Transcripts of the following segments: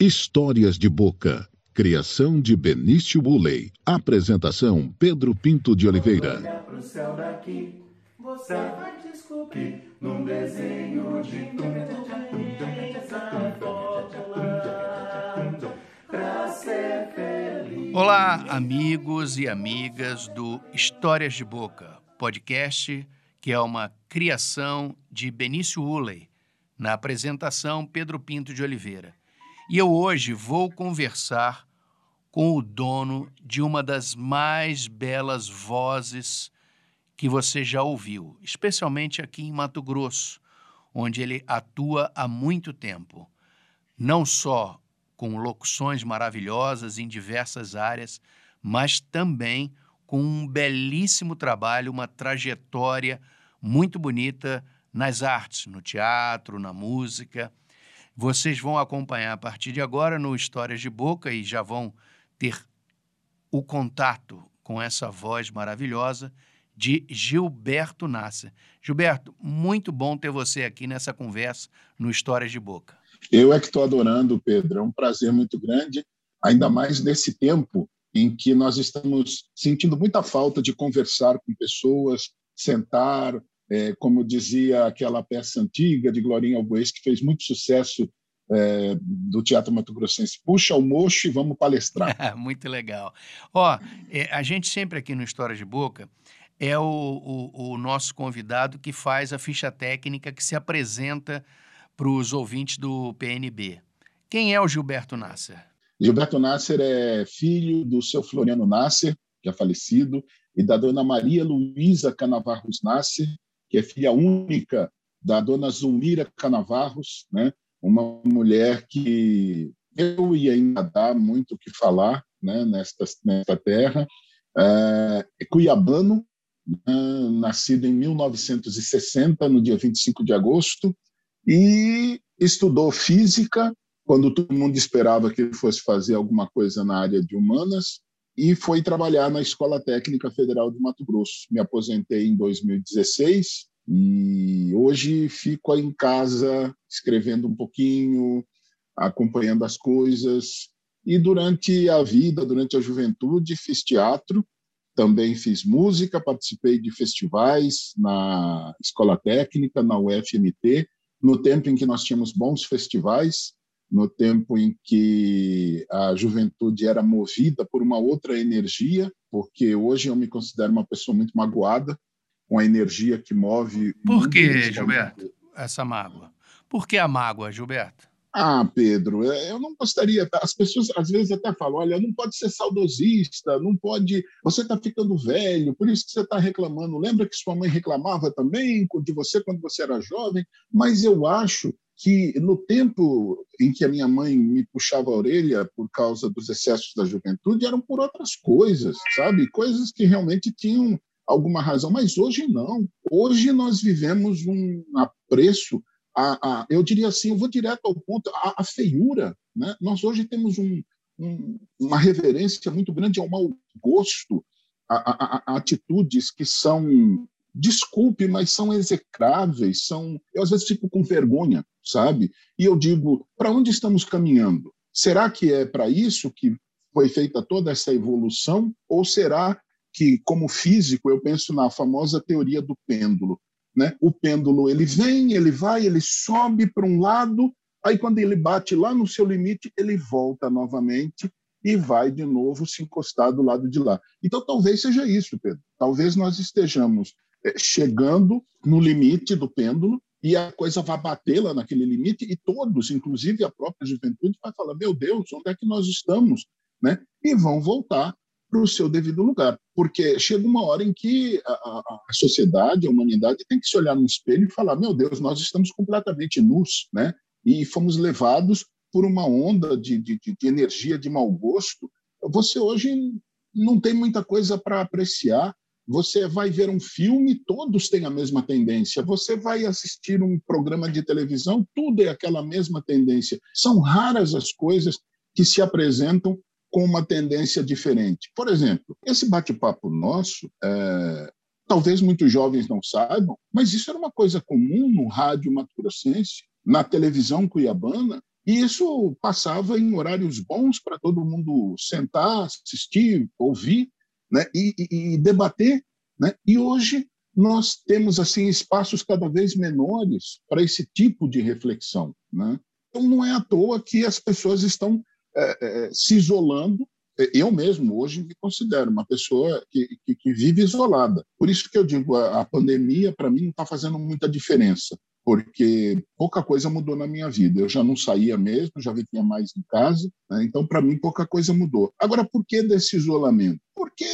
Histórias de Boca. Criação de Benício Bulley. Apresentação Pedro Pinto de Oliveira. Pro céu daqui, você vai descobrir num desenho de pra ser feliz. Olá, amigos e amigas do Histórias de Boca, podcast que é uma criação de Benício Uley, na apresentação Pedro Pinto de Oliveira. E eu hoje vou conversar com o dono de uma das mais belas vozes que você já ouviu, especialmente aqui em Mato Grosso, onde ele atua há muito tempo. Não só com locuções maravilhosas em diversas áreas, mas também com um belíssimo trabalho, uma trajetória muito bonita nas artes, no teatro, na música. Vocês vão acompanhar a partir de agora no Histórias de Boca e já vão ter o contato com essa voz maravilhosa de Gilberto Nasser. Gilberto, muito bom ter você aqui nessa conversa no Histórias de Boca. Eu é que estou adorando, Pedro. É um prazer muito grande, ainda mais nesse tempo em que nós estamos sentindo muita falta de conversar com pessoas, sentar, é, como dizia aquela peça antiga de Glorinha Albuês, que fez muito sucesso é, do Teatro Mato Grossense. Puxa o mocho e vamos palestrar. muito legal. Ó, é, a gente sempre aqui no História de Boca é o, o, o nosso convidado que faz a ficha técnica que se apresenta para os ouvintes do PNB. Quem é o Gilberto Nasser? Gilberto Nasser é filho do seu Floriano Nasser, que é falecido, e da dona Maria Luísa Canavarros Nasser, que é filha única da dona Zulmira Canavarros, né? uma mulher que eu ia ainda dar muito o que falar né? nesta, nesta terra. É, é cuiabano, né? nascido em 1960, no dia 25 de agosto, e estudou física quando todo mundo esperava que ele fosse fazer alguma coisa na área de humanas, e foi trabalhar na Escola Técnica Federal de Mato Grosso. Me aposentei em 2016 e hoje fico em casa escrevendo um pouquinho, acompanhando as coisas. E durante a vida, durante a juventude, fiz teatro, também fiz música, participei de festivais na Escola Técnica, na UFMT, no tempo em que nós tínhamos bons festivais no tempo em que a juventude era movida por uma outra energia, porque hoje eu me considero uma pessoa muito magoada com a energia que move. Por que, Gilberto, essa mágoa? Por que a mágoa, Gilberto? Ah, Pedro, é, eu não gostaria. Tá? As pessoas às vezes até falam: olha, não pode ser saudosista, não pode. Você está ficando velho, por isso que você está reclamando. Lembra que sua mãe reclamava também de você quando você era jovem? Mas eu acho que no tempo em que a minha mãe me puxava a orelha por causa dos excessos da juventude eram por outras coisas, sabe? Coisas que realmente tinham alguma razão, mas hoje não. Hoje nós vivemos um apreço a, a eu diria assim, eu vou direto ao ponto, a, a feiura, né? Nós hoje temos um, um, uma reverência muito grande ao mau gosto, a, a atitudes que são desculpe, mas são execráveis, são. Eu às vezes fico com vergonha, sabe? E eu digo, para onde estamos caminhando? Será que é para isso que foi feita toda essa evolução? Ou será que, como físico, eu penso na famosa teoria do pêndulo? Né? O pêndulo ele vem, ele vai, ele sobe para um lado, aí quando ele bate lá no seu limite, ele volta novamente e vai de novo se encostar do lado de lá. Então talvez seja isso, Pedro. Talvez nós estejamos chegando no limite do pêndulo e a coisa vai bater lá naquele limite e todos, inclusive a própria juventude, vai falar: meu Deus, onde é que nós estamos? Né? E vão voltar para o seu devido lugar, porque chega uma hora em que a, a, a, sociedade, a humanidade tem que se olhar no espelho e falar: meu Deus, nós estamos completamente nus, né? E fomos levados por uma onda de, de, de energia de mau gosto. Você hoje não tem muita coisa para apreciar você vai ver um filme, todos têm a mesma tendência. Você vai assistir um programa de televisão, tudo é aquela mesma tendência. São raras as coisas que se apresentam com uma tendência diferente. Por exemplo, esse bate-papo nosso, é, talvez muitos jovens não saibam, mas isso era uma coisa comum no rádio mato na televisão cuiabana, E isso passava em horários bons para todo mundo sentar, assistir, ouvir né? e, e, debater. Né? E hoje nós temos assim espaços cada vez menores para esse tipo de reflexão. Né? Então, não é à toa que as pessoas estão é, é, se isolando. Eu mesmo, hoje, me considero uma pessoa que, que, que vive isolada. Por isso que eu digo, a, a pandemia, para mim, não está fazendo muita diferença, porque pouca coisa mudou na minha vida. Eu já não saía mesmo, já vivia mais em casa, né? então, para mim, pouca coisa mudou. Agora, por que desse isolamento? Porque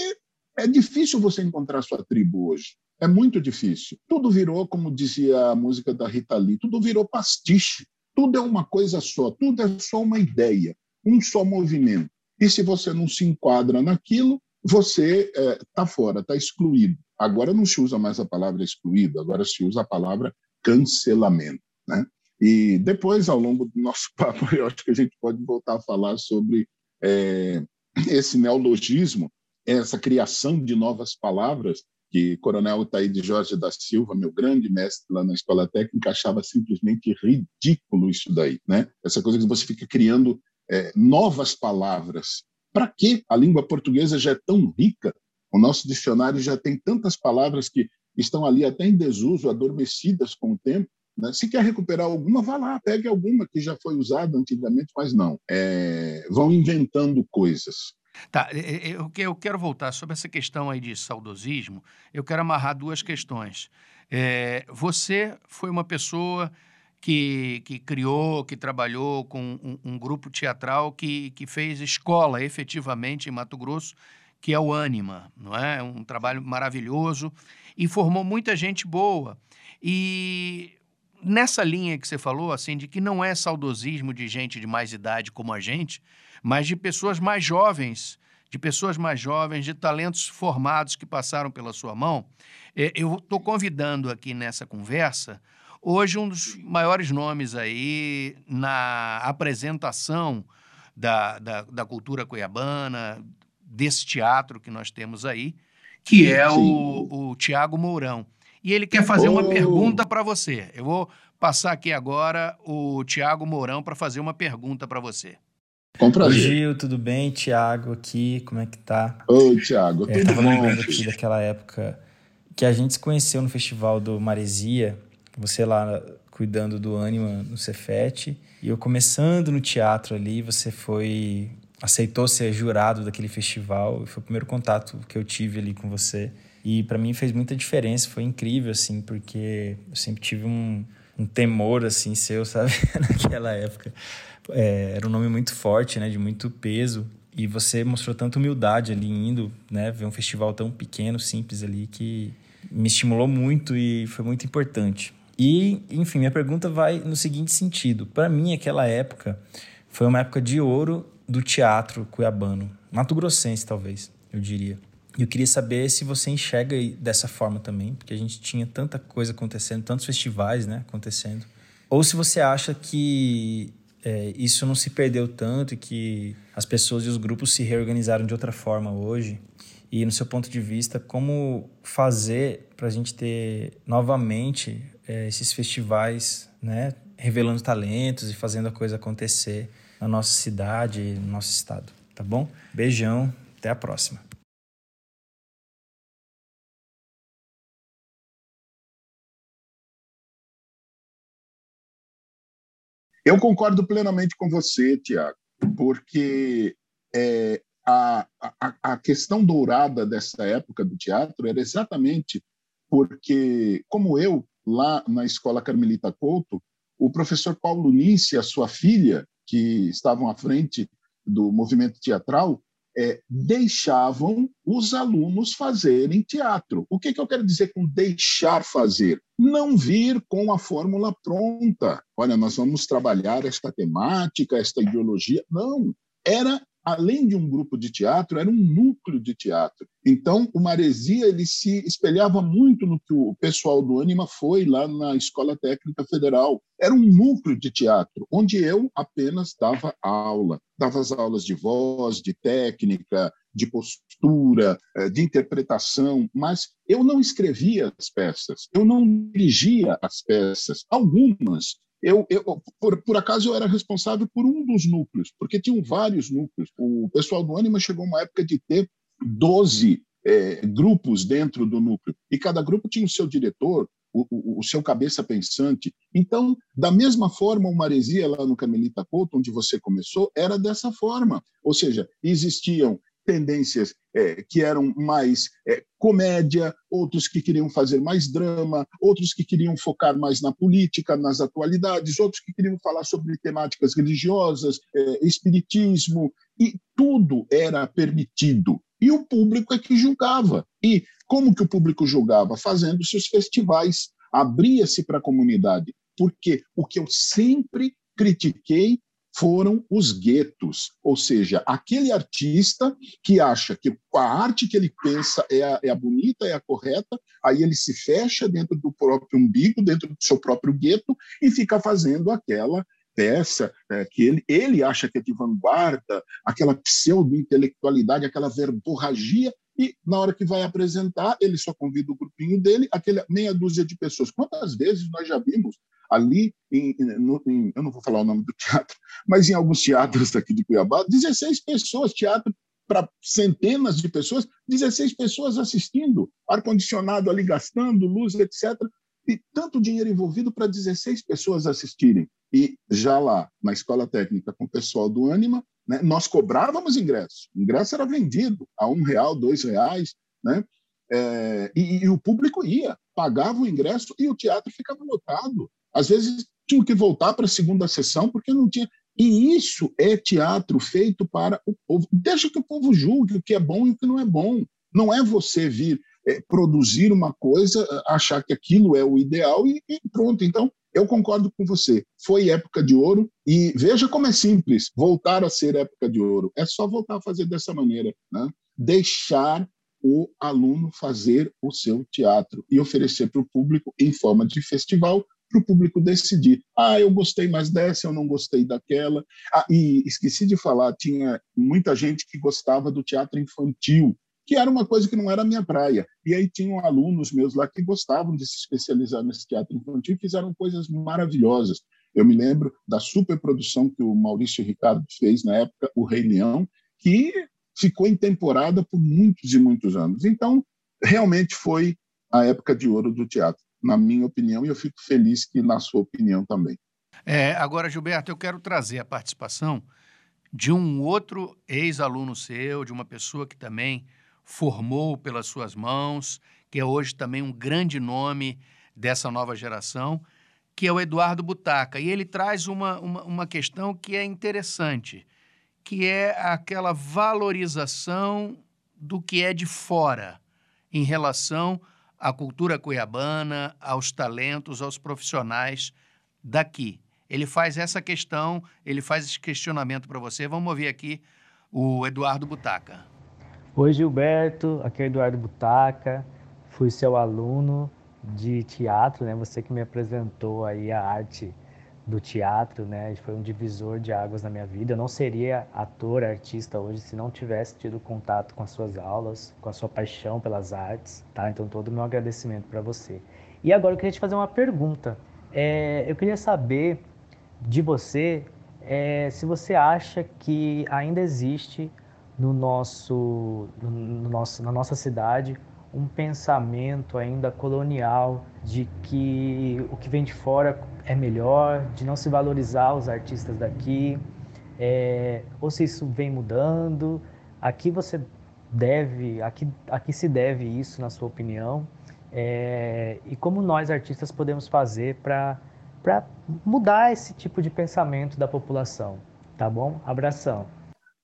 é difícil você encontrar sua tribo hoje. É muito difícil. Tudo virou, como dizia a música da Rita Lee, tudo virou pastiche. Tudo é uma coisa só, tudo é só uma ideia, um só movimento. E se você não se enquadra naquilo, você está é, fora, está excluído. Agora não se usa mais a palavra excluído, agora se usa a palavra cancelamento. Né? E depois, ao longo do nosso papo, eu acho que a gente pode voltar a falar sobre é, esse neologismo, essa criação de novas palavras que Coronel Taíde Jorge da Silva, meu grande mestre lá na escola técnica, achava simplesmente ridículo isso daí, né? Essa coisa que você fica criando é, novas palavras. Para que a língua portuguesa já é tão rica? O nosso dicionário já tem tantas palavras que estão ali até em desuso, adormecidas com o tempo. Né? Se quer recuperar alguma, vá lá, pegue alguma que já foi usada antigamente, mas não. É, vão inventando coisas. Tá, eu, eu quero voltar sobre essa questão aí de saudosismo. Eu quero amarrar duas questões. É, você foi uma pessoa que, que criou, que trabalhou com um, um, grupo teatral que, que fez escola efetivamente em Mato Grosso, que é o Anima, não é? Um trabalho maravilhoso e formou muita gente boa. E nessa linha que você falou, assim, de que não é saudosismo de gente de mais idade como a gente, mas de pessoas mais jovens, de pessoas mais jovens, de talentos formados que passaram pela sua mão. É, eu estou convidando aqui nessa conversa hoje um dos maiores nomes aí na apresentação da, da, da cultura cuiabana, desse teatro que nós temos aí, que é o, o Tiago Mourão. E ele quer fazer uma oh. pergunta para você. Eu vou passar aqui agora o Tiago Mourão para fazer uma pergunta para você. Com prazer. Gil, tudo bem? Tiago aqui, como é que tá? Oi, Tiago, é, tudo bom? lembrando aqui daquela época que a gente se conheceu no festival do Maresia, você lá cuidando do Anima no Cefet, e eu começando no teatro ali, você foi aceitou ser jurado daquele festival, foi o primeiro contato que eu tive ali com você. E para mim fez muita diferença, foi incrível assim, porque eu sempre tive um, um temor assim seu, sabe, naquela época é, era um nome muito forte, né, de muito peso. E você mostrou tanta humildade ali indo, né, ver um festival tão pequeno, simples ali, que me estimulou muito e foi muito importante. E, enfim, minha pergunta vai no seguinte sentido. Para mim, aquela época foi uma época de ouro do teatro cuiabano, Mato Grossense, talvez, eu diria. E eu queria saber se você enxerga dessa forma também, porque a gente tinha tanta coisa acontecendo, tantos festivais né, acontecendo. Ou se você acha que é, isso não se perdeu tanto e que as pessoas e os grupos se reorganizaram de outra forma hoje. E, no seu ponto de vista, como fazer para a gente ter novamente é, esses festivais, né, revelando talentos e fazendo a coisa acontecer na nossa cidade, no nosso estado, tá bom? Beijão, até a próxima. Eu concordo plenamente com você, Tiago, porque é, a, a, a questão dourada dessa época do teatro era exatamente porque, como eu, lá na Escola Carmelita Couto, o professor Paulo Nice e a sua filha, que estavam à frente do movimento teatral, é, deixavam os alunos fazerem teatro. O que, que eu quero dizer com deixar fazer? Não vir com a fórmula pronta. Olha, nós vamos trabalhar esta temática, esta ideologia. Não. Era além de um grupo de teatro, era um núcleo de teatro. Então, o Maresia ele se espelhava muito no que o pessoal do Anima foi lá na Escola Técnica Federal. Era um núcleo de teatro, onde eu apenas dava aula. Dava as aulas de voz, de técnica, de postura, eh, de interpretação, mas eu não escrevia as peças, eu não dirigia as peças. Algumas eu, eu por, por, acaso eu era responsável por um dos núcleos, porque tinham vários núcleos. O pessoal do Anima chegou uma época de ter 12 é, grupos dentro do núcleo, e cada grupo tinha o seu diretor, o, o, o, seu cabeça pensante. Então, da mesma forma, o Maresia, lá no Carmelita Couto, onde você começou, era dessa forma. Ou seja, existiam tendências é, que eram mais é, comédia, outros que queriam fazer mais drama, outros que queriam focar mais na política, nas atualidades, outros que queriam falar sobre temáticas religiosas, é, espiritismo, e tudo era permitido. E o público é que julgava. E como que o público julgava? Fazendo seus festivais, abria-se para a comunidade. Porque o que eu sempre critiquei foram os guetos, ou seja, aquele artista que acha que a arte que ele pensa é a, é a, bonita, é a correta, aí ele se fecha dentro do próprio umbigo, dentro do seu próprio gueto e fica fazendo aquela peça é, que ele, ele acha que é de vanguarda, aquela pseudo-intelectualidade, aquela verborragia, e na hora que vai apresentar, ele só convida o grupinho dele, aquela meia dúzia de pessoas. Quantas vezes nós já vimos ali, em, no, em, eu não vou falar o nome do teatro, mas em alguns teatros aqui de Cuiabá, 16 pessoas, teatro para centenas de pessoas, 16 pessoas assistindo, ar-condicionado ali gastando, luz, etc. E tanto dinheiro envolvido para 16 pessoas assistirem. E já lá, na escola técnica, com o pessoal do Anima, né, nós cobrávamos ingresso. O ingresso era vendido a um real, dois reais, né? É, e, e, o público ia, pagava o ingresso e o teatro ficava lotado. Às vezes tinha que voltar para a segunda sessão porque não tinha. E isso é teatro feito para o povo. Deixa que o povo julgue o que é bom e o que não é bom. Não é você vir é, produzir uma coisa, achar que aquilo é o ideal e, e pronto. Então, eu concordo com você. Foi época de ouro e veja como é simples voltar a ser época de ouro. É só voltar a fazer dessa maneira, né? Deixar o aluno fazer o seu teatro e oferecer para o público em forma de festival para o público decidir. Ah, eu gostei mais dessa, eu não gostei daquela. Ah, e esqueci de falar, tinha muita gente que gostava do teatro infantil, que era uma coisa que não era minha praia. E aí tinham alunos meus lá que gostavam de se especializar nesse teatro infantil e fizeram coisas maravilhosas. Eu me lembro da superprodução que o Maurício Ricardo fez na época, O Rei Leão, que ficou em temporada por muitos e muitos anos. Então, realmente foi a época de ouro do teatro na minha opinião, e eu fico feliz que na sua opinião também. É, agora, Gilberto, eu quero trazer a participação de um outro ex-aluno seu, de uma pessoa que também formou pelas suas mãos, que é hoje também um grande nome dessa nova geração, que é o Eduardo Butaca. E ele traz uma, uma, uma questão que é interessante, que é aquela valorização do que é de fora em relação à cultura cuiabana, aos talentos, aos profissionais daqui. Ele faz essa questão, ele faz esse questionamento para você. Vamos ouvir aqui o Eduardo Butaca. Oi, Gilberto. Aqui é o Eduardo Butaca. Fui seu aluno de teatro, né? Você que me apresentou aí a arte do teatro, né? Foi um divisor de águas na minha vida. Eu não seria ator, artista hoje se não tivesse tido contato com as suas aulas, com a sua paixão pelas artes, tá? Então todo o meu agradecimento para você. E agora eu queria te fazer uma pergunta. É, eu queria saber de você é, se você acha que ainda existe no nosso, no nosso, na nossa cidade um pensamento ainda colonial de que o que vem de fora é melhor, de não se valorizar os artistas daqui, é, ou se isso vem mudando. Aqui você deve, aqui, aqui se deve isso, na sua opinião, é, e como nós artistas podemos fazer para mudar esse tipo de pensamento da população, tá bom? Abração.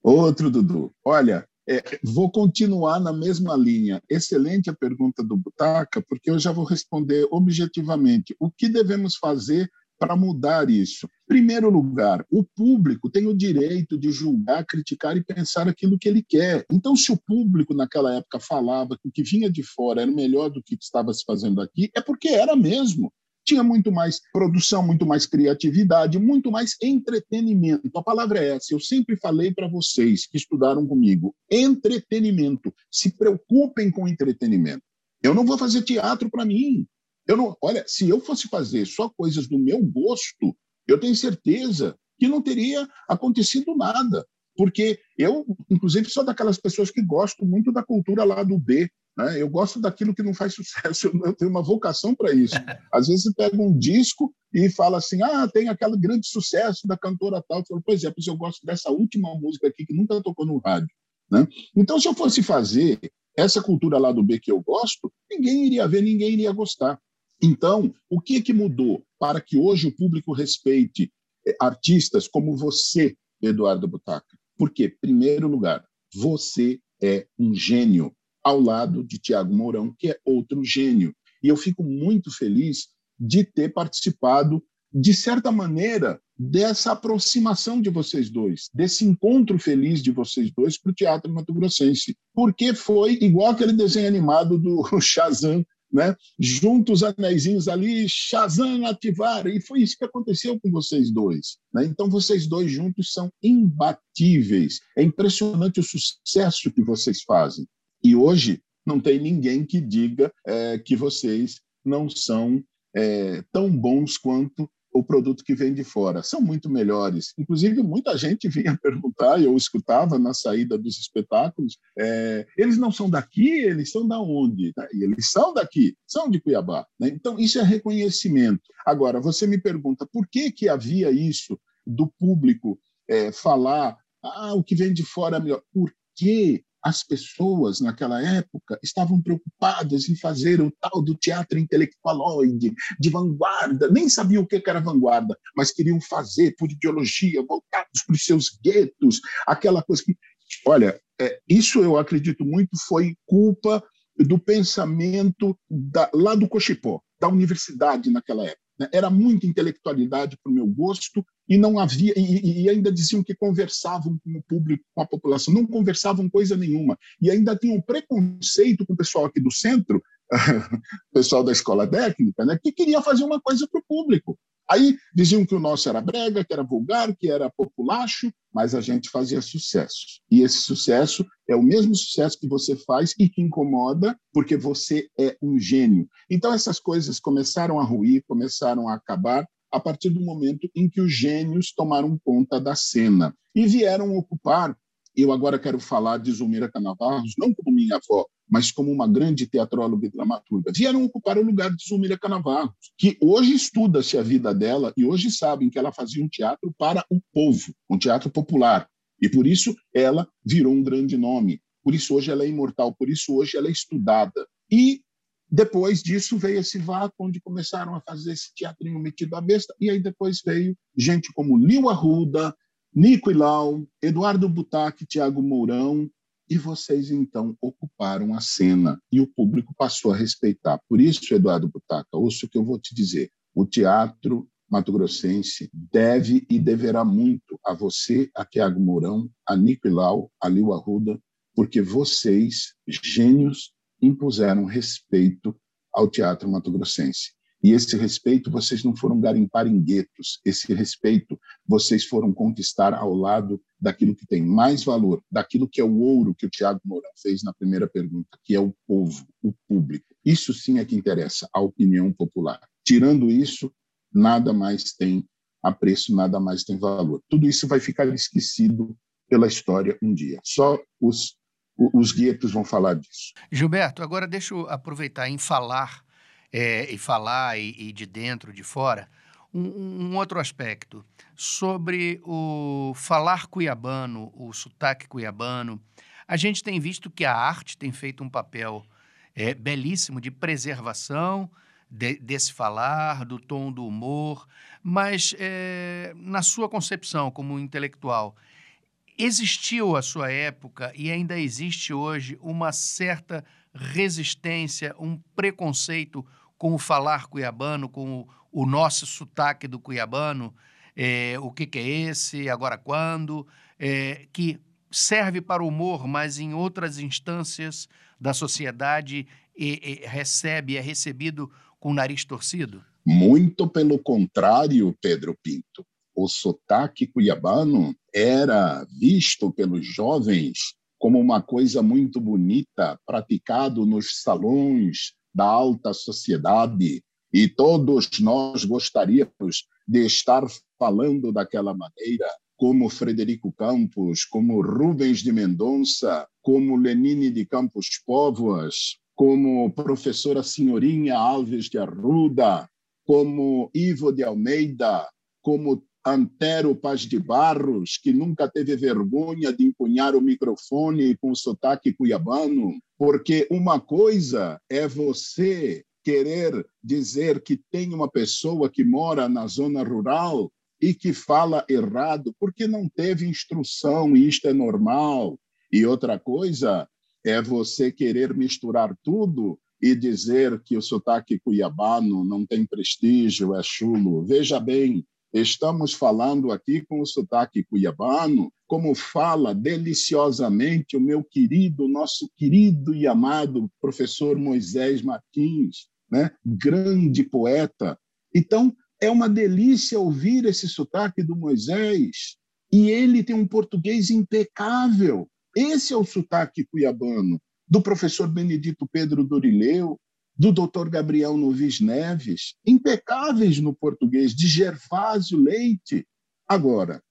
Outro, Dudu. Olha, é, vou continuar na mesma linha. Excelente a pergunta do Butaca, porque eu já vou responder objetivamente. O que devemos fazer para mudar isso? Primeiro lugar, o público tem o direito de julgar, criticar e pensar aquilo que ele quer. Então, se o público naquela época falava que o que vinha de fora era melhor do que estava se fazendo aqui, é porque era mesmo tinha muito mais produção, muito mais criatividade, muito mais entretenimento. A palavra é essa. Eu sempre falei para vocês que estudaram comigo: entretenimento. Se preocupem com entretenimento. Eu não vou fazer teatro para mim. Eu não, olha, se eu fosse fazer só coisas do meu gosto, eu tenho certeza que não teria acontecido nada. Porque eu, inclusive, sou daquelas pessoas que gosto muito da cultura lá do B. Né? Eu gosto daquilo que não faz sucesso, eu tenho uma vocação para isso. Às vezes você pega um disco e fala assim: ah, tem aquele grande sucesso da cantora tal. Falo, pois é, pois eu gosto dessa última música aqui que nunca tocou no rádio. Né? Então, se eu fosse fazer essa cultura lá do B que eu gosto, ninguém iria ver, ninguém iria gostar. Então, o que, que mudou para que hoje o público respeite eh, artistas como você, Eduardo Butaca? Porque, primeiro lugar, você é um gênio, ao lado de Tiago Mourão, que é outro gênio. E eu fico muito feliz de ter participado, de certa maneira, dessa aproximação de vocês dois, desse encontro feliz de vocês dois para o teatro Mato Grossense. Porque foi igual aquele desenho animado do Shazam né? junta os anéisinhos ali, Shazam ativar, e foi isso que aconteceu com vocês dois. Né? Então, vocês dois juntos são imbatíveis. É impressionante o sucesso que vocês fazem. E hoje não tem ninguém que diga é, que vocês não são é, tão bons quanto o produto que vem de fora. São muito melhores. Inclusive, muita gente vinha perguntar, eu escutava na saída dos espetáculos, é, eles não são daqui, eles são da onde? E eles são daqui, são de Cuiabá. Né? Então, isso é reconhecimento. Agora, você me pergunta, por que, que havia isso do público é, falar ah, o que vem de fora é melhor? Por que as pessoas naquela época estavam preocupadas em fazer o tal do teatro intelectualoide, de vanguarda, nem sabiam o que era vanguarda, mas queriam fazer por ideologia, voltados para os seus guetos, aquela coisa que. Olha, é, isso eu acredito muito foi culpa do pensamento da, lá do Cochipó, da universidade naquela época. Né? Era muita intelectualidade para o meu gosto e não havia e, e, ainda diziam que conversavam com o público, com a população, não conversavam coisa nenhuma e ainda tinham preconceito com o pessoal aqui do centro, pessoal da escola técnica, né, que queria fazer uma coisa para o público. Aí diziam que o nosso era brega, que era vulgar, que era populacho, mas a gente fazia sucesso. E esse sucesso é o mesmo sucesso que você faz e que incomoda, porque você é um gênio. Então essas coisas começaram a ruir, começaram a acabar a partir do momento em que os gênios tomaram conta da cena e vieram ocupar. Eu agora quero falar de Zulmira Canavarros, não como minha avó, mas como uma grande teatróloga e dramaturga, vieram ocupar o lugar de Zulmira Canavarros, que hoje estuda-se a vida dela e hoje sabem que ela fazia um teatro para o povo, um teatro popular. E por isso ela virou um grande nome. Por isso hoje ela é imortal, por isso hoje ela é estudada. E depois disso veio esse vácuo onde começaram a fazer esse teatrinho metido à besta, e aí depois veio gente como Liu Arruda, Nico Ilau, Eduardo Butac, Tiago Mourão, e vocês então ocuparam a cena e o público passou a respeitar. Por isso, Eduardo Butaca, ouça o que eu vou te dizer. O teatro mato-grossense deve e deverá muito a você, a Tiago Mourão, a Nicolau, a Liu Arruda, porque vocês, gênios, impuseram respeito ao teatro mato-grossense. E esse respeito vocês não foram garimpar em guetos, esse respeito vocês foram conquistar ao lado daquilo que tem mais valor, daquilo que é o ouro que o Tiago Mourão fez na primeira pergunta, que é o povo, o público. Isso sim é que interessa, a opinião popular. Tirando isso, nada mais tem apreço, nada mais tem valor. Tudo isso vai ficar esquecido pela história um dia. Só os, os guetos vão falar disso. Gilberto, agora deixa eu aproveitar em falar é, e falar e, e, de dentro, de fora, um, um, outro aspecto sobre o falar cuiabano, o sotaque cuiabano. A gente tem visto que a arte tem feito um papel é, belíssimo de preservação de, desse falar, do tom do humor, mas é, na sua concepção como intelectual, existiu à sua época e ainda existe hoje uma certa resistência, um preconceito com o falar cuiabano, com o, o nosso sotaque do cuiabano, é, o que, que, é esse, agora quando, é, que serve para o humor, mas em outras instâncias da sociedade e, e recebe, é recebido com o nariz torcido? Muito pelo contrário, Pedro Pinto. O sotaque cuiabano era visto pelos jovens como uma coisa muito bonita, praticado nos salões da alta sociedade e todos nós gostaríamos de estar falando daquela maneira, como Frederico Campos, como Rubens de Mendonça, como Lenine de Campos Póvoas, como professora Senhorinha Alves de Arruda, como Ivo de Almeida, como Antero Paz de Barros, que nunca teve vergonha de empunhar o microfone com sotaque cuiabano, porque uma coisa é você querer dizer que tem uma pessoa que mora na zona rural e que fala errado porque não teve instrução, e isto é normal. E outra coisa é você querer misturar tudo e dizer que o sotaque cuiabano não tem prestígio, é chulo. Veja bem, estamos falando aqui com o sotaque cuiabano, como fala deliciosamente o meu querido, nosso querido e amado professor Moisés Martins, né? grande poeta. Então, é uma delícia ouvir esse sotaque do Moisés. E ele tem um português impecável. Esse é o sotaque cuiabano do professor Benedito Pedro Dorileu, do doutor Gabriel Novis Neves, impecáveis no português, de Gervásio Leite. Agora,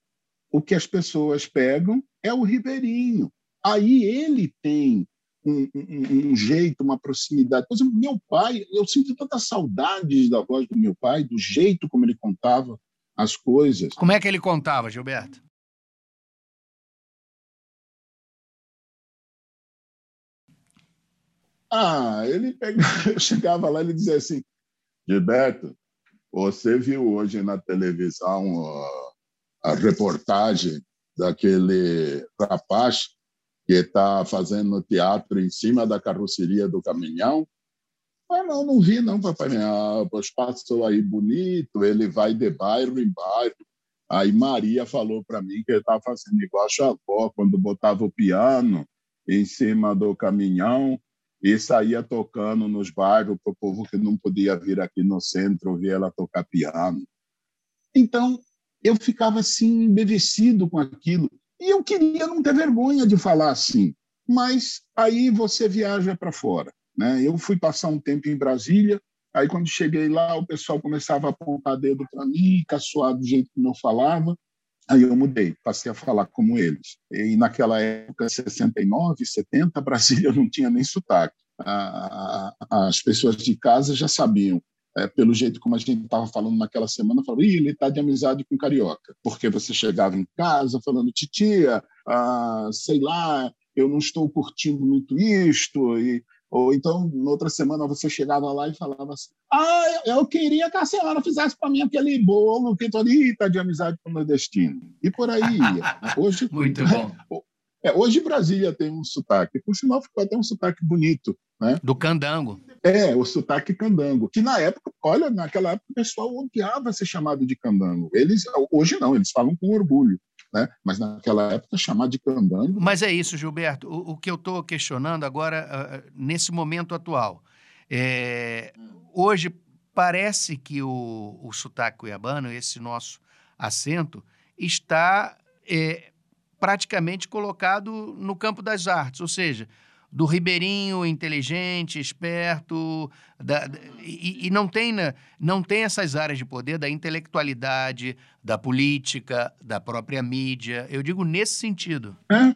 o que as pessoas pegam é o ribeirinho. Aí ele tem um, um, um, jeito, uma proximidade. Por exemplo, meu pai, eu sinto tanta saudade da voz do meu pai, do jeito como ele contava as coisas. Como é que ele contava, Gilberto? Ah, ele pegava, eu chegava lá e dizia assim: Gilberto, você viu hoje na televisão a, a reportagem daquele rapaz que está fazendo teatro em cima da carroceria do caminhão. Ah, não, não vi não, papai. Ah, o espaço aí bonito, ele vai de bairro em bairro. Aí Maria falou para mim que ele estava fazendo igual a avó, quando botava o piano em cima do caminhão e saía tocando nos bairros para o povo que não podia vir aqui no centro ouvir ela tocar piano. Então, eu ficava assim, embevecido com aquilo. E eu queria não ter vergonha de falar assim, mas aí você viaja para fora. Né? Eu fui passar um tempo em Brasília, aí quando cheguei lá, o pessoal começava a apontar dedo para mim, caçoar do jeito que eu falava. Aí eu mudei, passei a falar como eles. E naquela época, 69, 70, Brasília não tinha nem sotaque. As pessoas de casa já sabiam é, pelo jeito como a gente estava falando naquela semana, Ih, ele está de amizade com carioca. Porque você chegava em casa falando, titia, ah, sei lá, eu não estou curtindo muito isto, e, ou então, na outra semana, você chegava lá e falava assim, ah, eu queria que a senhora fizesse para mim aquele bolo que está de amizade com o nordestino. E por aí ia. Hoje, muito bom. É, hoje Brasília tem um sotaque, por sinal ficou até um sotaque bonito. Né? Do candango. É, o sotaque candango, que na época, olha, naquela época o pessoal odiava ser chamado de candango. Eles, hoje não, eles falam com orgulho. Né? Mas naquela época chamar de candango. Mas é isso, Gilberto. O, o que eu estou questionando agora, uh, nesse momento atual, é, hoje parece que o, o sotaque cuiabano, esse nosso acento, está é, praticamente colocado no campo das artes, ou seja, do ribeirinho inteligente, esperto, da, e, e, não, tem, né, não tem essas áreas de poder da intelectualidade, da política, da própria mídia. Eu digo nesse sentido. É.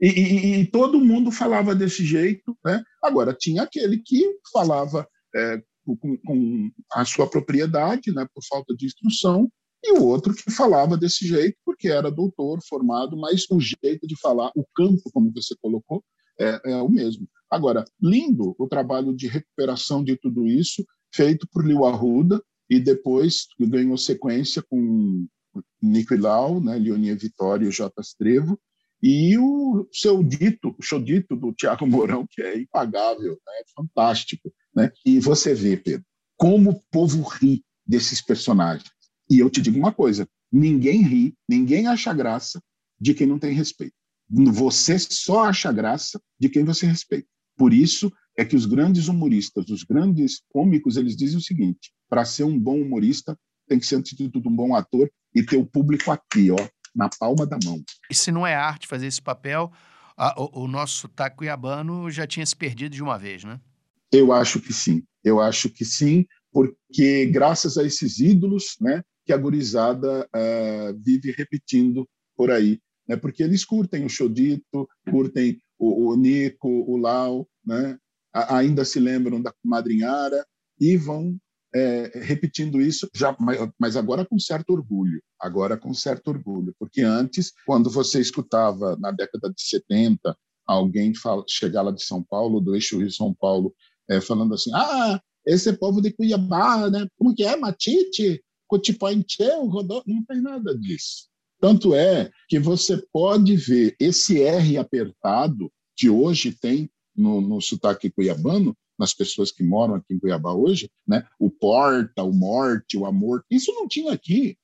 E, e, e, todo mundo falava desse jeito. Né? Agora, tinha aquele que falava é, com, com, a sua propriedade, né, por falta de instrução, e o outro que falava desse jeito porque era doutor, formado, mas o jeito de falar, o campo, como você colocou, é, é o mesmo. Agora, lindo o trabalho de recuperação de tudo isso, feito por Liu Arruda, e depois ganhou sequência com Nico Ilau, né, Leonia Vitória e J. Estrevo, e o seu dito, o show dito do Tiago Mourão, que é impagável, né, fantástico. Né? E você vê, Pedro, como o povo ri desses personagens. E eu te digo uma coisa: ninguém ri, ninguém acha graça de quem não tem respeito. Você só acha graça de quem você respeita. Por isso é que os grandes humoristas, os grandes cômicos, eles dizem o seguinte: para ser um bom humorista, tem que ser, antes de tudo, um bom ator e ter o público aqui, ó, na palma da mão. E se não é arte fazer esse papel, a, o, o, nosso tacuiabano já tinha se perdido de uma vez, né? Eu acho que sim. Eu acho que sim, porque graças a esses ídolos, né, que a gurizada uh, vive repetindo por aí, né? Porque eles curtem o Chodito, curtem o, o Nico, o Lau, né? A, ainda se lembram da Madrinhara e vão é, repetindo isso, já, mas agora com certo orgulho, agora com certo orgulho, porque antes, quando você escutava na década de 70 alguém fala, chegar lá de São Paulo, do eixo Rio São Paulo, é, falando assim, ah, esse é povo de Cuiabá, né? Como que é? Matite, Cotipoincheu, Rodó, não tem nada disso. Tanto é que você pode ver esse R apertado que hoje tem no, no sotaque cuiabano, nas pessoas que moram aqui em Cuiabá hoje, né? O porta, o morte, o amor, isso não tinha aqui.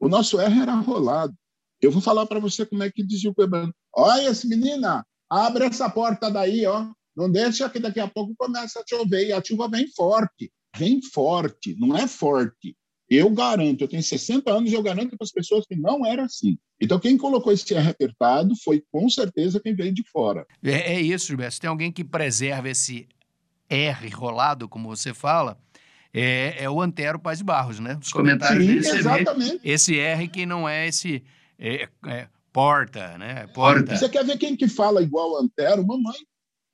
O nosso R era rolado. Eu vou falar para você como é que dizia o cuiabano. Olha, menina, abre essa porta daí, ó. Não deixa que daqui a pouco comece a chover e a chuva vem forte. Vem forte, não é forte. Eu garanto, eu tenho 60 anos e eu garanto para as pessoas que não era assim. Então, quem colocou esse R apertado foi com certeza quem veio de fora. É, é isso, Gilberto. Se tem alguém que preserva esse R rolado, como você fala, é, é o Antero Paz de Barros, né? Os comentários Sim, dele, exatamente. esse R que não é esse é, é, porta, né? Porta. Você quer ver quem que fala igual Antero? Mamãe,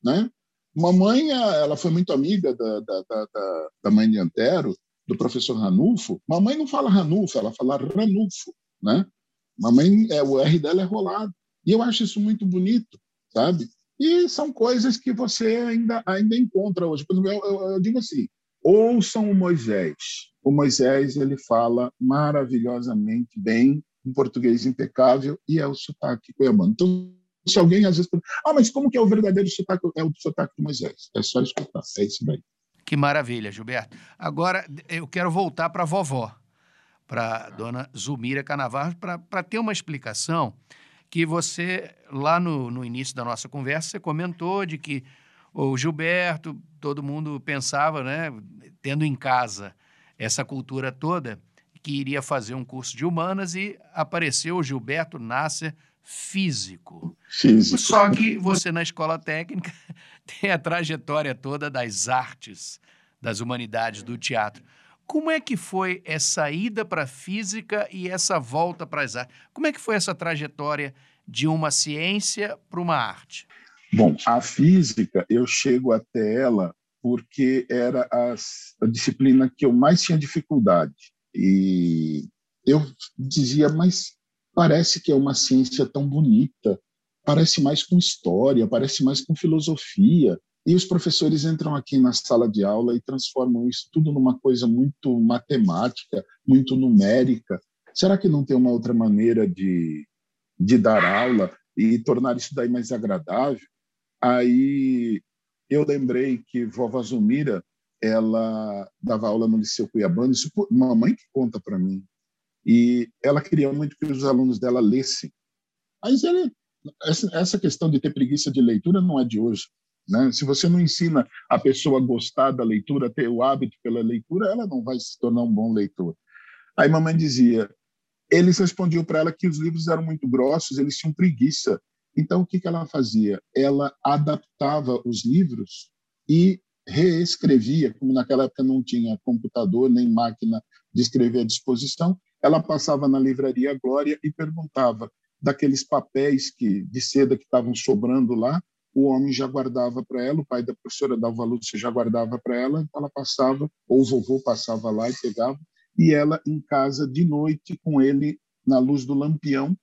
né? Mamãe, ela foi muito amiga da, da, da, da mãe de Antero, do professor Ranulfo. Mamãe não fala Ranulfo, ela fala Ranulfo, né? Mamãe, é, o R dela é rolado. E eu acho isso muito bonito, sabe? E são coisas que você ainda, ainda encontra hoje. Por exemplo, eu, eu, eu digo assim: ouçam o Moisés. O Moisés ele fala maravilhosamente bem, um português impecável, e é o sotaque cuiabano. Então, se alguém às vezes ah, mas como que é o verdadeiro sotaque? É o sotaque de Moisés. É só escutar, é isso daí. Que maravilha, Gilberto. Agora, eu quero voltar para a vovó, para a dona Zulmira Canavarro, para ter uma explicação que você, lá no, no início da nossa conversa, você comentou de que o Gilberto, todo mundo pensava, né, tendo em casa essa cultura toda, que iria fazer um curso de humanas e apareceu o Gilberto Nasser físico. Físico. Só que você na escola técnica tem a trajetória toda das artes, das humanidades, do teatro. Como é que foi essa ida para a física e essa volta para as artes? Como é que foi essa trajetória de uma ciência para uma arte? Bom, a física, eu chego até ela porque era a, a disciplina que eu mais tinha dificuldade. E eu dizia, mas parece que é uma ciência tão bonita, parece mais com história, parece mais com filosofia. E os professores entram aqui na sala de aula e transformam isso tudo numa coisa muito matemática, muito numérica. Será que não tem uma outra maneira de, de dar aula e tornar isso daí mais agradável? Aí eu lembrei que vovó Zumira, ela dava aula no Liceu Cuiabano, isso uma mãe que conta para mim. E ela queria muito que os alunos dela lessem. Mas ele, essa questão de ter preguiça de leitura não é de hoje. Né? Se você não ensina a pessoa a gostar da leitura, ter o hábito pela leitura, ela não vai se tornar um bom leitor. Aí mamãe dizia, eles respondiam para ela que os livros eram muito grossos, eles tinham preguiça. Então o que, que ela fazia? Ela adaptava os livros e reescrevia, como naquela época não tinha computador nem máquina de escrever à disposição, ela passava na livraria Glória e perguntava daqueles papéis que de seda que estavam sobrando lá, o homem já guardava para ela, o pai da professora Dalva Lúcia já guardava para ela, então ela passava, ou o vovô passava lá e pegava, e ela em casa de noite com ele na luz do lampião,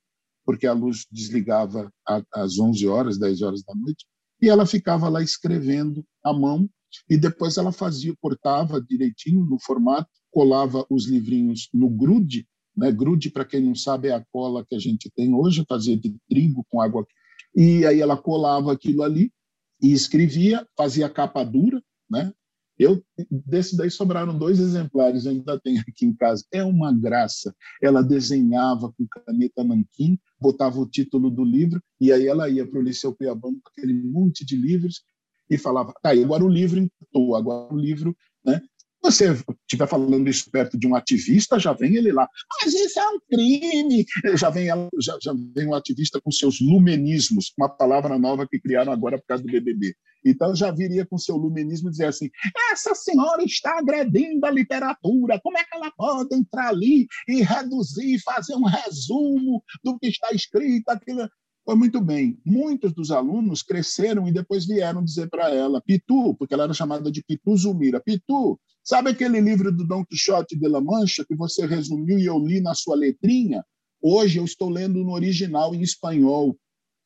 porque a luz desligava às 11 horas, 10 horas da noite, e ela ficava lá escrevendo à mão, e depois ela fazia, cortava direitinho no formato, colava os livrinhos no grude, né? Grude, para quem não sabe, é a cola que a gente tem hoje, fazia de trigo com água e aí ela colava aquilo ali e escrevia, fazia capa dura, né? Eu desse daí sobraram dois exemplares, ainda tenho aqui em casa. É uma graça. Ela desenhava com caneta nanquim, botava o título do livro e aí ela ia para o Liceu Cuiabano com aquele monte de livros e falava: "Tá, agora o livro encantou, agora o livro, Você estiver falando isso perto de um ativista, já vem ele lá. Mas isso é um crime. Já vem, já, já vem um ativista com seus lumenismos, uma palavra nova que criaram agora por causa do BBB. Então já viria com seu lumenismo e dizer assim: essa senhora está agredindo a literatura, como é que ela pode entrar ali e reduzir, fazer um resumo do que está escrito? Aquilo... Foi muito bem. Muitos dos alunos cresceram e depois vieram dizer para ela, Pitu, porque ela era chamada de Pitu Zumira, Pitu, sabe aquele livro do Dom Quixote de La Mancha que você resumiu e eu li na sua letrinha? Hoje eu estou lendo no original em espanhol.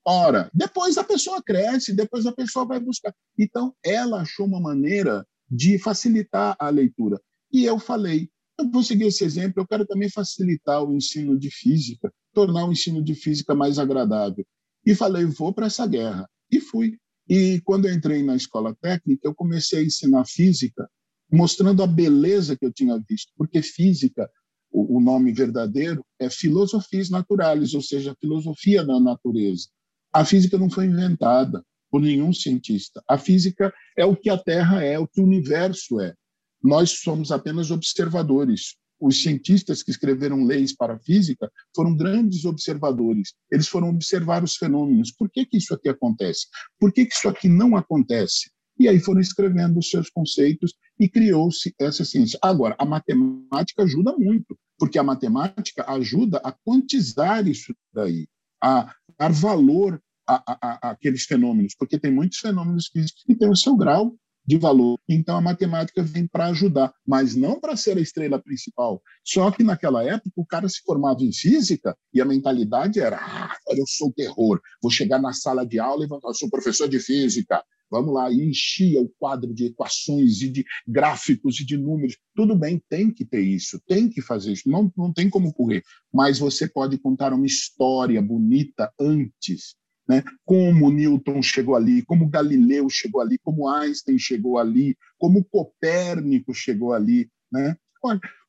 Ora, depois a pessoa cresce, depois a pessoa vai buscar. Então, ela achou uma maneira de facilitar a leitura. E eu falei, eu vou seguir esse exemplo, eu quero também facilitar o ensino de física tornar o ensino de física mais agradável. E falei, vou para essa guerra. E fui. E quando eu entrei na escola técnica, eu comecei a ensinar física, mostrando a beleza que eu tinha visto, porque física, o, nome verdadeiro, é filosofias naturais, ou seja, filosofia da natureza. A física não foi inventada por nenhum cientista. A física é o que a Terra é, o que o universo é. Nós somos apenas observadores os cientistas que escreveram leis para a física foram grandes observadores. Eles foram observar os fenômenos. Por que, que isso aqui acontece? Por que, que isso aqui não acontece? E aí foram escrevendo os seus conceitos e criou-se essa ciência. Agora, a matemática ajuda muito, porque a matemática ajuda a quantizar isso daí, a dar valor a, aqueles fenômenos, porque tem muitos fenômenos físicos que têm o seu grau de valor. Então a matemática vem para ajudar, mas não para ser a estrela principal. Só que naquela época o cara se formava em física e a mentalidade era: ah, eu sou o terror, vou chegar na sala de aula e vou, eu sou professor de física. Vamos lá, e enchia o quadro de equações e de gráficos e de números. Tudo bem, tem que ter isso, tem que fazer isso, não, não tem como correr. Mas você pode contar uma história bonita antes né? como Newton chegou ali, como Galileu chegou ali, como Einstein chegou ali, como Copérnico chegou ali. Né?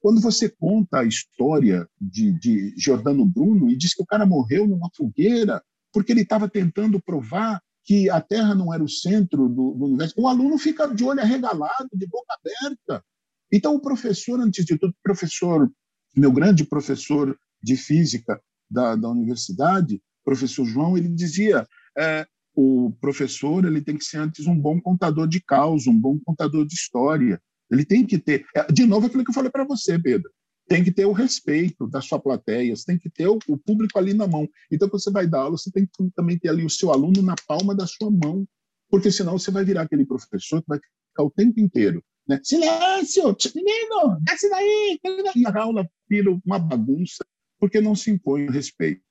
Quando você conta a história de, de Giordano Bruno e diz que o cara morreu numa fogueira porque ele estava tentando provar que a Terra não era o centro do, do universo, o aluno fica de olho arregalado, de boca aberta. Então, o professor, antes de tudo, professor, meu grande professor de física da, da universidade, professor João, ele dizia é, o professor ele tem que ser antes um bom contador de causa, um bom contador de história. Ele tem que ter, é, de novo aquilo que eu falei para você, Pedro, tem que ter o respeito da sua plateia, você tem que ter o, público ali na mão. Então, quando você vai dar aula, você tem que também ter ali o seu aluno na palma da sua mão, porque senão você vai virar aquele professor que vai ficar o tempo inteiro. Né? Silêncio! Menino, desce daí! E a aula vira uma bagunça, porque não se impõe o respeito.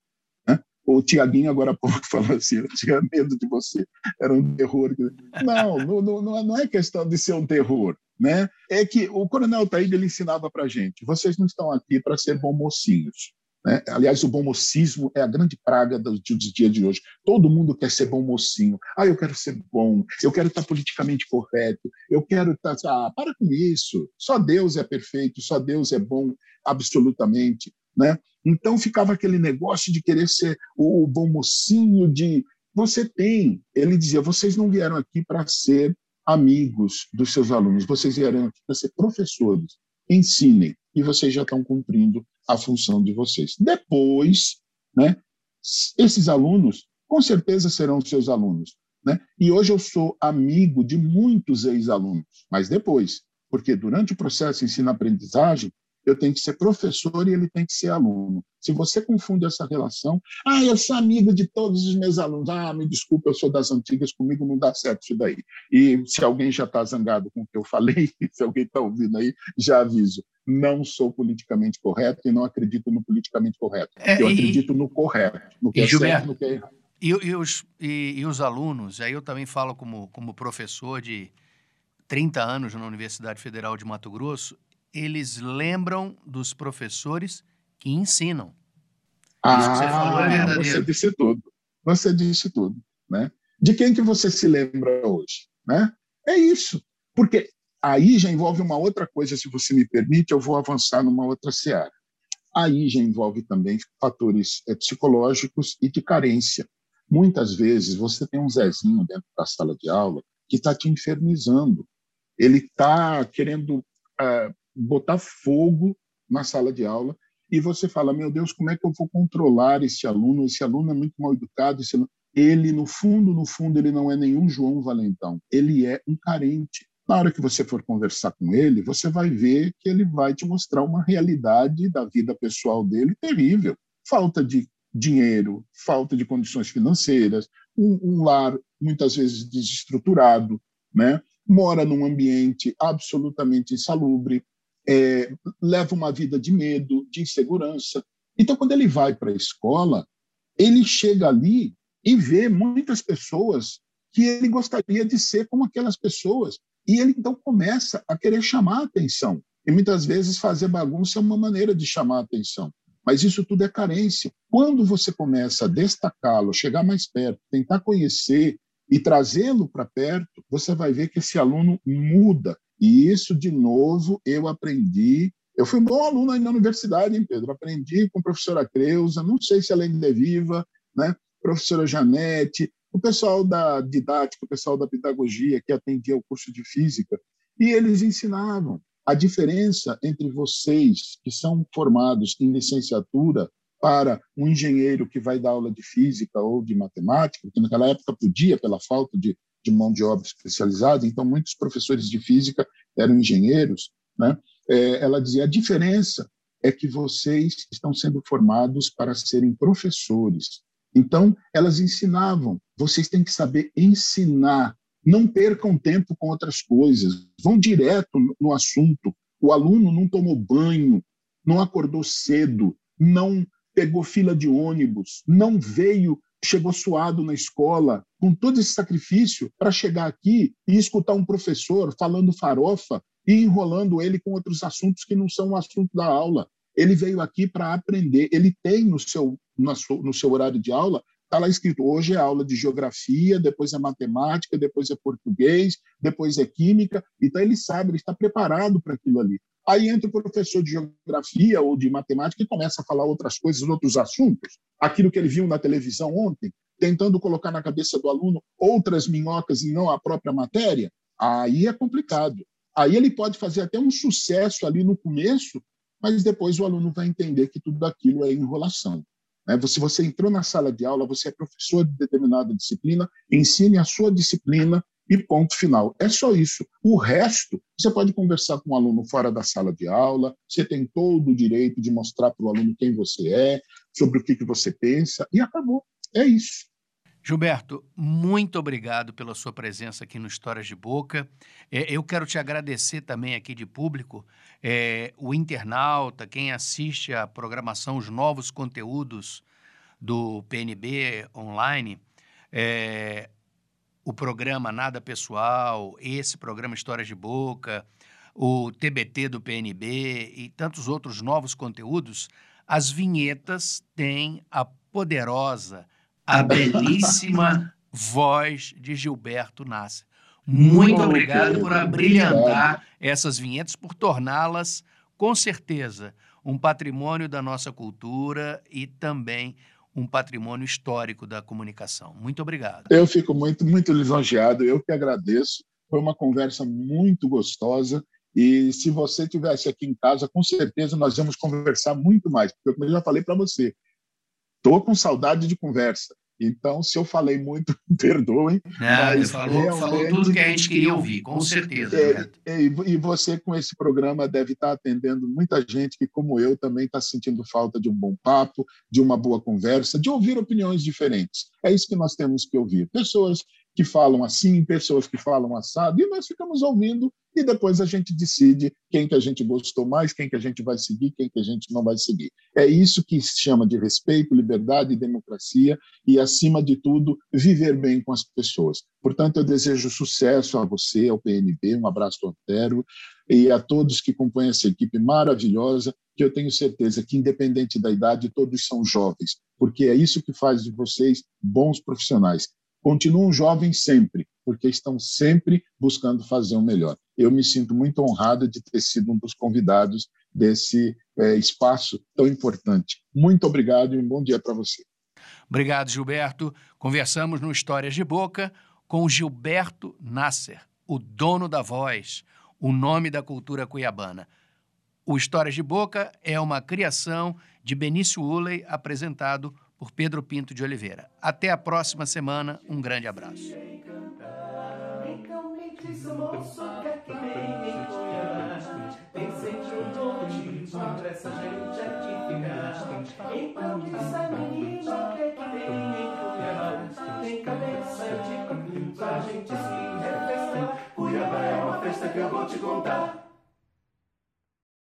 O Tiaguinho, agora há pouco, falou assim: eu tinha medo de você, era um terror. Não, não, não é questão de ser um terror. Né? É que o Coronel Taíde ele ensinava para gente: vocês não estão aqui para ser bom mocinhos. Né? Aliás, o bom mocismo é a grande praga dos, dias de hoje. Todo mundo quer ser bom mocinho. Ah, eu quero ser bom, eu quero estar politicamente correto, eu quero estar. Ah, para com isso. Só Deus é perfeito, só Deus é bom absolutamente. Né? Então ficava aquele negócio de querer ser o bom mocinho, de você tem. Ele dizia: vocês não vieram aqui para ser amigos dos seus alunos, vocês vieram aqui para ser professores. Ensinem, e vocês já estão cumprindo a função de vocês. Depois, né, esses alunos, com certeza, serão seus alunos. Né? E hoje eu sou amigo de muitos ex-alunos, mas depois, porque durante o processo ensino-aprendizagem, eu tenho que ser professor e ele tem que ser aluno. Se você confunde essa relação, ah, eu sou amigo de todos os meus alunos, ah, me desculpe, eu sou das antigas, comigo não dá certo isso daí. E se alguém já está zangado com o que eu falei, se alguém está ouvindo aí, já aviso. Não sou politicamente correto e não acredito no politicamente correto. É, eu e, acredito no correto, no que é Gilberto, certo, no que é errado. E, e, os, e, e os alunos, aí eu também falo como, como professor de 30 anos na Universidade Federal de Mato Grosso, eles lembram dos professores que ensinam. Ah, Isso que você falou é verdadeiro. Você disse tudo. Você disse tudo, né? De quem que você se lembra hoje, né? É isso. Porque aí já envolve uma outra coisa, se você me permite, eu vou avançar numa outra seara. Aí já envolve também fatores é, psicológicos e de carência. Muitas vezes você tem um Zezinho dentro da sala de aula que está te infernizando. Ele está querendo uh, botar fogo na sala de aula e você fala, meu Deus, como é que eu vou controlar esse aluno? Esse aluno é muito mal educado. Aluno... Ele, no fundo, no fundo, ele não é nenhum João Valentão. Ele é um carente. Na hora que você for conversar com ele, você vai ver que ele vai te mostrar uma realidade da vida pessoal dele terrível. Falta de dinheiro, falta de condições financeiras, um, um lar muitas vezes desestruturado, né? mora num ambiente absolutamente insalubre, é, leva uma vida de medo, de insegurança. Então, quando ele vai para a escola, ele chega ali e vê muitas pessoas que ele gostaria de ser como aquelas pessoas. E ele então começa a querer chamar a atenção. E muitas vezes fazer bagunça é uma maneira de chamar a atenção. Mas isso tudo é carência. Quando você começa a destacá-lo, chegar mais perto, tentar conhecer e trazê-lo para perto, você vai ver que esse aluno muda. E isso, de novo, eu aprendi. Eu fui um bom aluno aí na universidade, hein, Pedro? Aprendi com a professora Creuza, não sei se ela ainda é viva, né? professora Janete, o pessoal da didática, o pessoal da pedagogia que atendia o curso de física, e eles ensinavam a diferença entre vocês que são formados em licenciatura para um engenheiro que vai dar aula de física ou de matemática, porque naquela época podia pela falta de, de mão de obra especializada, então muitos professores de física eram engenheiros, né? É, ela dizia a diferença é que vocês estão sendo formados para serem professores. Então, elas ensinavam, vocês têm que saber ensinar, não percam tempo com outras coisas, vão direto no assunto. O aluno não tomou banho, não acordou cedo, não pegou fila de ônibus, não veio, chegou suado na escola, com todo esse sacrifício para chegar aqui e escutar um professor falando farofa e enrolando ele com outros assuntos que não são o assunto da aula. Ele veio aqui para aprender, ele tem no seu, no seu horário de aula Está lá escrito: hoje é aula de geografia, depois é matemática, depois é português, depois é química. Então, ele sabe, ele está preparado para aquilo ali. Aí entra o professor de geografia ou de matemática e começa a falar outras coisas, outros assuntos, aquilo que ele viu na televisão ontem, tentando colocar na cabeça do aluno outras minhocas e não a própria matéria. Aí é complicado. Aí ele pode fazer até um sucesso ali no começo, mas depois o aluno vai entender que tudo aquilo é enrolação. Né? Se você entrou na sala de aula, você é professor de determinada disciplina, ensine a sua disciplina e ponto final. É só isso. O resto, você pode conversar com o aluno fora da sala de aula, você tem todo o direito de mostrar para o aluno quem você é, sobre o que, que você pensa, e acabou. É isso. Gilberto, muito obrigado pela sua presença aqui no Histórias de Boca. É, eu quero te agradecer também aqui de público, é, o internauta, quem assiste a programação, os novos conteúdos do PNB online, é, o programa Nada Pessoal, esse programa Histórias de Boca, o TBT do PNB e tantos outros novos conteúdos, as vinhetas têm a poderosa a belíssima voz de Gilberto Nasser. Muito obrigado por abrilhantar essas vinhetas, por torná-las, com certeza, um patrimônio da nossa cultura e também um patrimônio histórico da comunicação. Muito obrigado. Eu fico muito, muito lisonjeado, eu que agradeço. Foi uma conversa muito gostosa. E se você tivesse aqui em casa, com certeza nós vamos conversar muito mais, porque como eu já falei para você, Estou com saudade de conversa. Então, se eu falei muito, perdoem. É, mas falou, falou tudo que a gente queria ouvir, com certeza. É, é, e você, com esse programa, deve estar atendendo muita gente que, como eu, também está sentindo falta de um bom papo, de uma boa conversa, de ouvir opiniões diferentes. É isso que nós temos que ouvir. Pessoas que falam assim, pessoas que falam assado, e nós ficamos ouvindo e depois a gente decide quem que a gente gostou mais, quem que a gente vai seguir, quem que a gente não vai seguir. É isso que se chama de respeito, liberdade democracia e, acima de tudo, viver bem com as pessoas. Portanto, eu desejo sucesso a você, ao PNB, um abraço Antero e a todos que compõem essa equipe maravilhosa, que eu tenho certeza que, independente da idade, todos são jovens, porque é isso que faz de vocês bons profissionais continuam jovens sempre, porque estão sempre buscando fazer o melhor. Eu me sinto muito honrado de ter sido um dos convidados desse é, espaço tão importante. Muito obrigado e um bom dia para você. Obrigado, Gilberto. Conversamos no Histórias de Boca com Gilberto Nasser, o dono da voz, o nome da cultura cuiabana. O Histórias de Boca é uma criação de Benício Uley, apresentado por Pedro Pinto de Oliveira. Até a próxima semana, um grande abraço. Então é Cuiabá é uma festa que eu vou te contar